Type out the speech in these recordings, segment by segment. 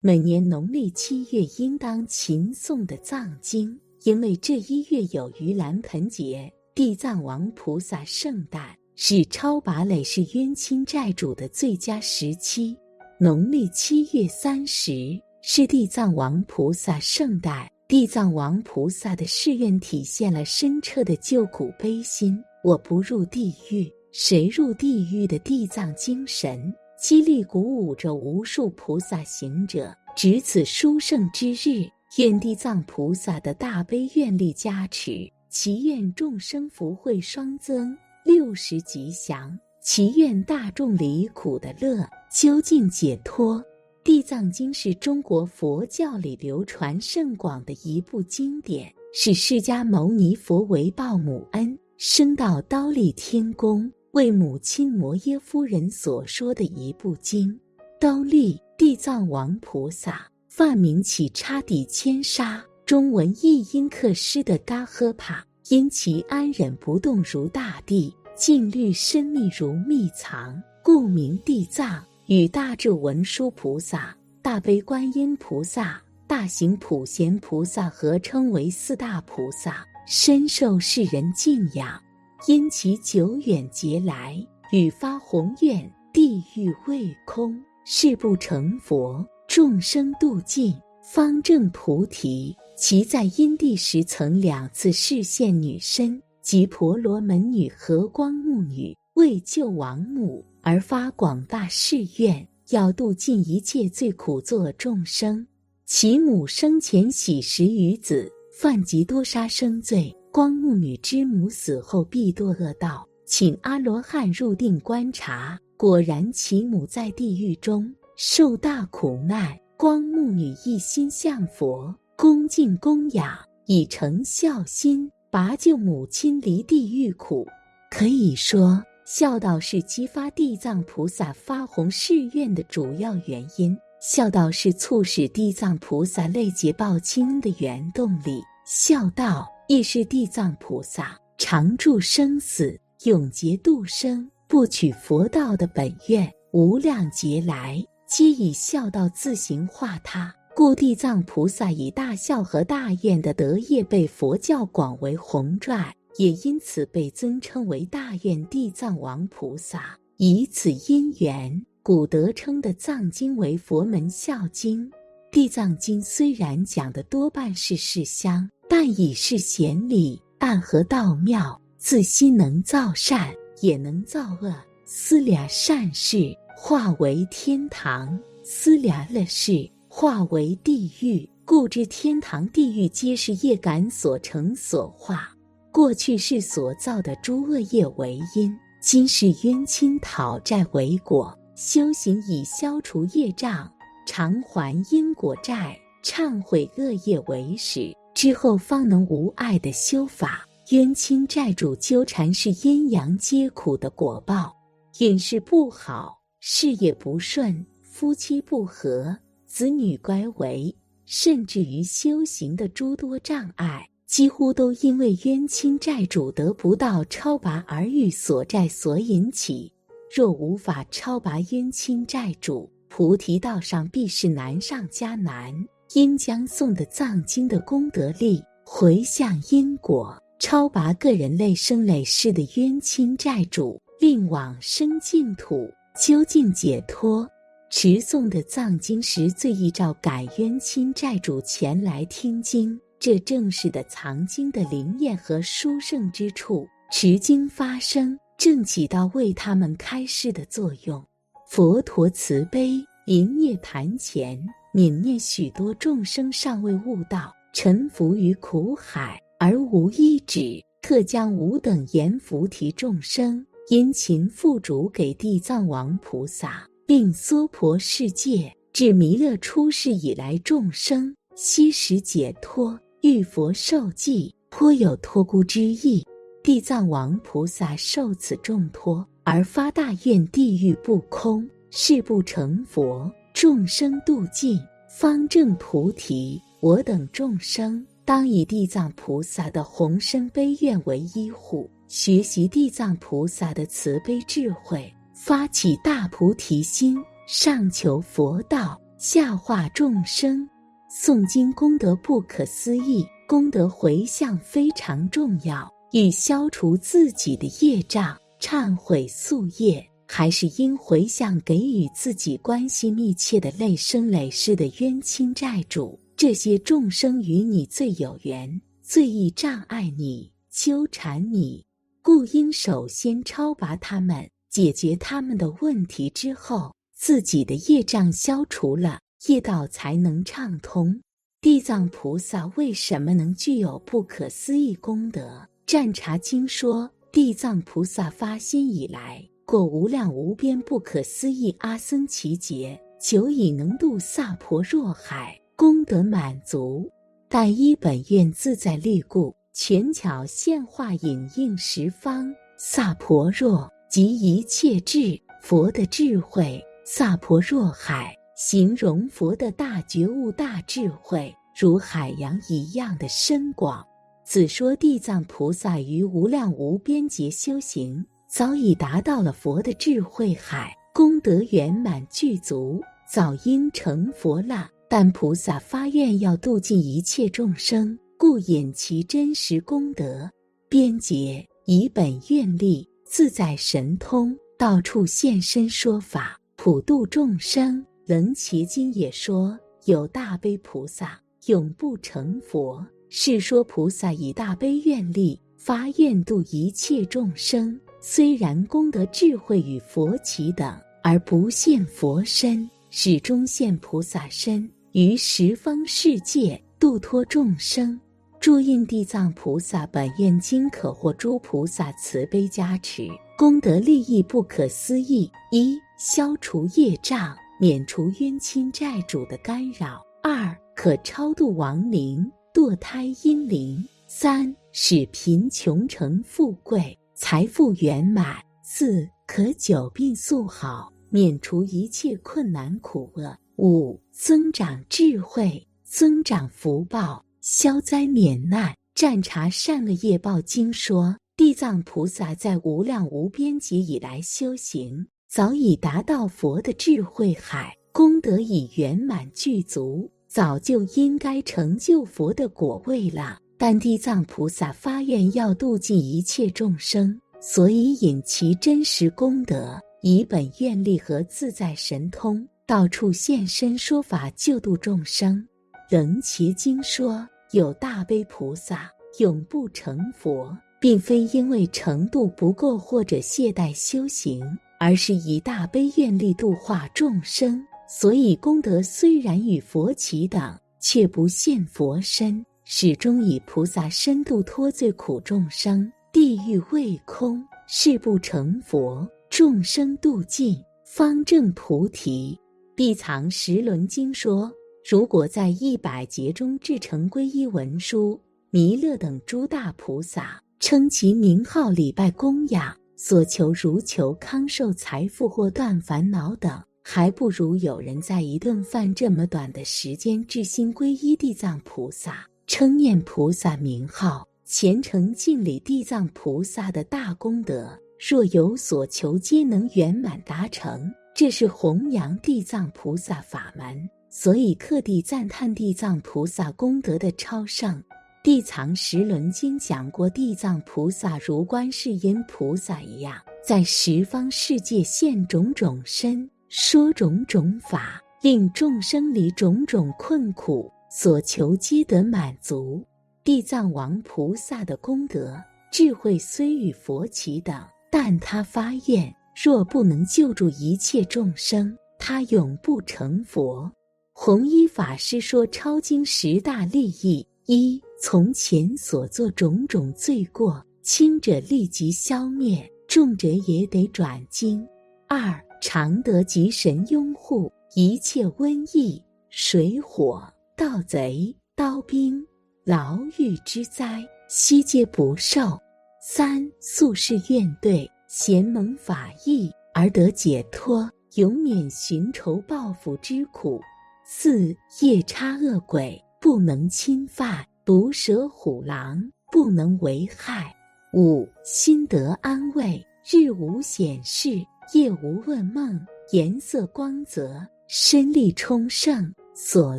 每年农历七月应当勤诵的藏经，因为这一月有盂兰盆节、地藏王菩萨圣诞，是超拔累世冤亲债主的最佳时期。农历七月三十是地藏王菩萨圣诞，地藏王菩萨的誓愿体现了深彻的救苦悲心。我不入地狱，谁入地狱的地藏精神。激励鼓舞着无数菩萨行者，值此殊胜之日，愿地藏菩萨的大悲愿力加持，祈愿众生福慧双增，六十吉祥，祈愿大众离苦的乐，究竟解脱。地藏经是中国佛教里流传甚广的一部经典，是释迦牟尼佛为报母恩，升到刀立天宫。为母亲摩耶夫人所说的一部经，刀立地藏王菩萨，梵名起叉底千沙，中文译音克诗的嘎呵帕，因其安忍不动如大地，静虑深密如密藏，故名地藏。与大智文殊菩萨、大悲观音菩萨、大行普贤菩萨合称为四大菩萨，深受世人敬仰。因其久远劫来，与发宏愿，地狱未空，誓不成佛，众生度尽，方正菩提。其在因地时曾两次示现女身，即婆罗门女和光目女，为救亡母而发广大誓愿，要度尽一切最苦作众生。其母生前喜食鱼子，犯极多杀生罪。光目女之母死后必堕恶道，请阿罗汉入定观察，果然其母在地狱中受大苦难。光目女一心向佛，恭敬供养，以成孝心，拔救母亲离地狱苦。可以说，孝道是激发地藏菩萨发宏誓愿的主要原因，孝道是促使地藏菩萨累劫报亲的原动力。孝道。亦是地藏菩萨常住生死、永劫度生、不取佛道的本愿。无量劫来，皆以孝道自行化他，故地藏菩萨以大孝和大愿的德业被佛教广为弘传，也因此被尊称为大愿地藏王菩萨。以此因缘，古德称的藏经为佛门孝经。地藏经虽然讲的多半是世相。但已是贤理，暗合道妙，自心能造善，也能造恶。思俩善事，化为天堂；思俩乐事，化为地狱。故知天堂、地狱皆是业感所成所化。过去世所造的诸恶业为因，今世冤亲讨债为果。修行以消除业障，偿还因果债，忏悔恶业为始。之后方能无碍的修法，冤亲债主纠缠是阴阳皆苦的果报。运势不好，事业不顺，夫妻不和，子女乖违，甚至于修行的诸多障碍，几乎都因为冤亲债主得不到超拔而遇所债所引起。若无法超拔冤亲债主，菩提道上必是难上加难。应将诵的藏经的功德力回向因果，超拔个人累生累世的冤亲债主，令往生净土，究竟解脱。持诵的藏经时，最易召感冤亲债主前来听经，这正是的藏经的灵验和殊胜之处。持经发声，正起到为他们开示的作用。佛陀慈悲，临涅盘前。泯灭许多众生尚未悟道，沉浮于苦海而无一止，特将吾等阎浮提众生殷勤付嘱给地藏王菩萨，并娑婆世界至弥勒出世以来众生，悉时解脱，遇佛受记，颇有托孤之意。地藏王菩萨受此重托，而发大愿：地狱不空，誓不成佛，众生度尽，方正菩提。我等众生当以地藏菩萨的宏深悲愿为依护，学习地藏菩萨的慈悲智慧，发起大菩提心，上求佛道，下化众生。诵经功德不可思议，功德回向非常重要。以消除自己的业障、忏悔宿业，还是应回向给予自己关系密切的累生累世的冤亲债主？这些众生与你最有缘，最易障碍你、纠缠你，故应首先超拔他们，解决他们的问题之后，自己的业障消除了，业道才能畅通。地藏菩萨为什么能具有不可思议功德？《占察经》说，地藏菩萨发心以来，过无量无边不可思议阿僧祇劫，久已能度萨婆若海，功德满足。但依本愿自在力故，权巧现化引应十方萨婆若及一切智佛的智慧，萨婆若海形容佛的大觉悟、大智慧，如海洋一样的深广。此说地藏菩萨于无量无边劫修行，早已达到了佛的智慧海，功德圆满具足，早应成佛了。但菩萨发愿要度尽一切众生，故引其真实功德。边劫以本愿力，自在神通，到处现身说法，普度众生。楞伽经也说，有大悲菩萨永不成佛。是说菩萨以大悲愿力发愿度一切众生，虽然功德智慧与佛齐等，而不现佛身，始终现菩萨身于十方世界度脱众生。注印地藏菩萨本愿经可获诸菩萨慈悲加持，功德利益不可思议。一消除业障，免除冤亲债主的干扰；二可超度亡灵。堕胎阴灵，三使贫穷成富贵，财富圆满；四可久病速好，免除一切困难苦厄；五增长智慧，增长福报，消灾免难。占察善恶业报经说，地藏菩萨在无量无边劫以来修行，早已达到佛的智慧海，功德已圆满具足。早就应该成就佛的果位了，但地藏菩萨发愿要度尽一切众生，所以引其真实功德，以本愿力和自在神通，到处现身说法救度众生。楞伽经说，有大悲菩萨永不成佛，并非因为程度不够或者懈怠修行，而是以大悲愿力度化众生。所以功德虽然与佛齐等，却不现佛身，始终以菩萨深度脱罪苦众生。地狱未空，誓不成佛。众生度尽，方正菩提。必藏十轮经说：如果在一百劫中制成皈依文书，弥勒等诸大菩萨称其名号礼拜供养，所求如求康寿财富或断烦恼等。还不如有人在一顿饭这么短的时间，至心皈依地藏菩萨，称念菩萨名号，虔诚敬礼地藏菩萨的大功德。若有所求，皆能圆满达成。这是弘扬地藏菩萨法门，所以特地赞叹地藏菩萨功德的超胜。地藏十轮经讲过，地藏菩萨如观世音菩萨一样，在十方世界现种种身。说种种法，令众生离种种困苦，所求皆得满足。地藏王菩萨的功德智慧虽与佛齐等，但他发愿，若不能救助一切众生，他永不成佛。弘一法师说，超经十大利益：一、从前所做种种罪过，轻者立即消灭，重者也得转经；二、常得吉神拥护，一切瘟疫、水火、盗贼、刀兵、牢狱之灾，悉皆不受。三宿世怨怼，贤蒙法益而得解脱，永免寻仇报复之苦。四夜叉恶鬼不能侵犯，毒蛇虎狼不能为害。五心得安慰，日无显示，夜无问梦，颜色光泽，身力充盛，所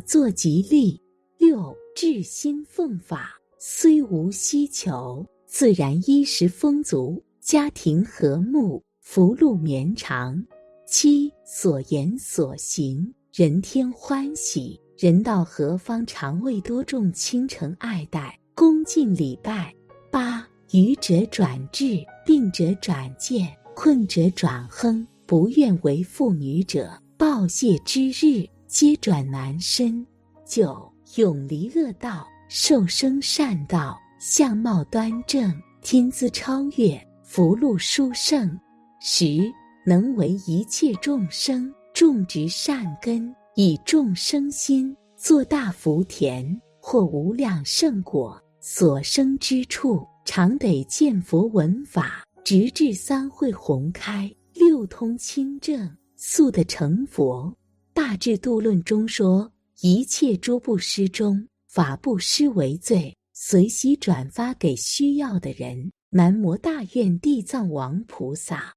作吉利。六至心奉法，虽无希求，自然衣食丰足，家庭和睦，福禄绵长。七所言所行，人天欢喜，人到何方，常为多众倾城爱戴，恭敬礼拜。八愚者转智，病者转健，困者转亨，不愿为妇女者，报谢之日，皆转男身。九永离恶道，受生善道，相貌端正，天资超越，福禄殊胜。十能为一切众生种植善根，以众生心做大福田，获无量圣果。所生之处。常得见佛闻法，直至三会宏开，六通清正，速得成佛。大智度论中说，一切诸不施中，法不施为最，随喜转发给需要的人。南无大愿地藏王菩萨。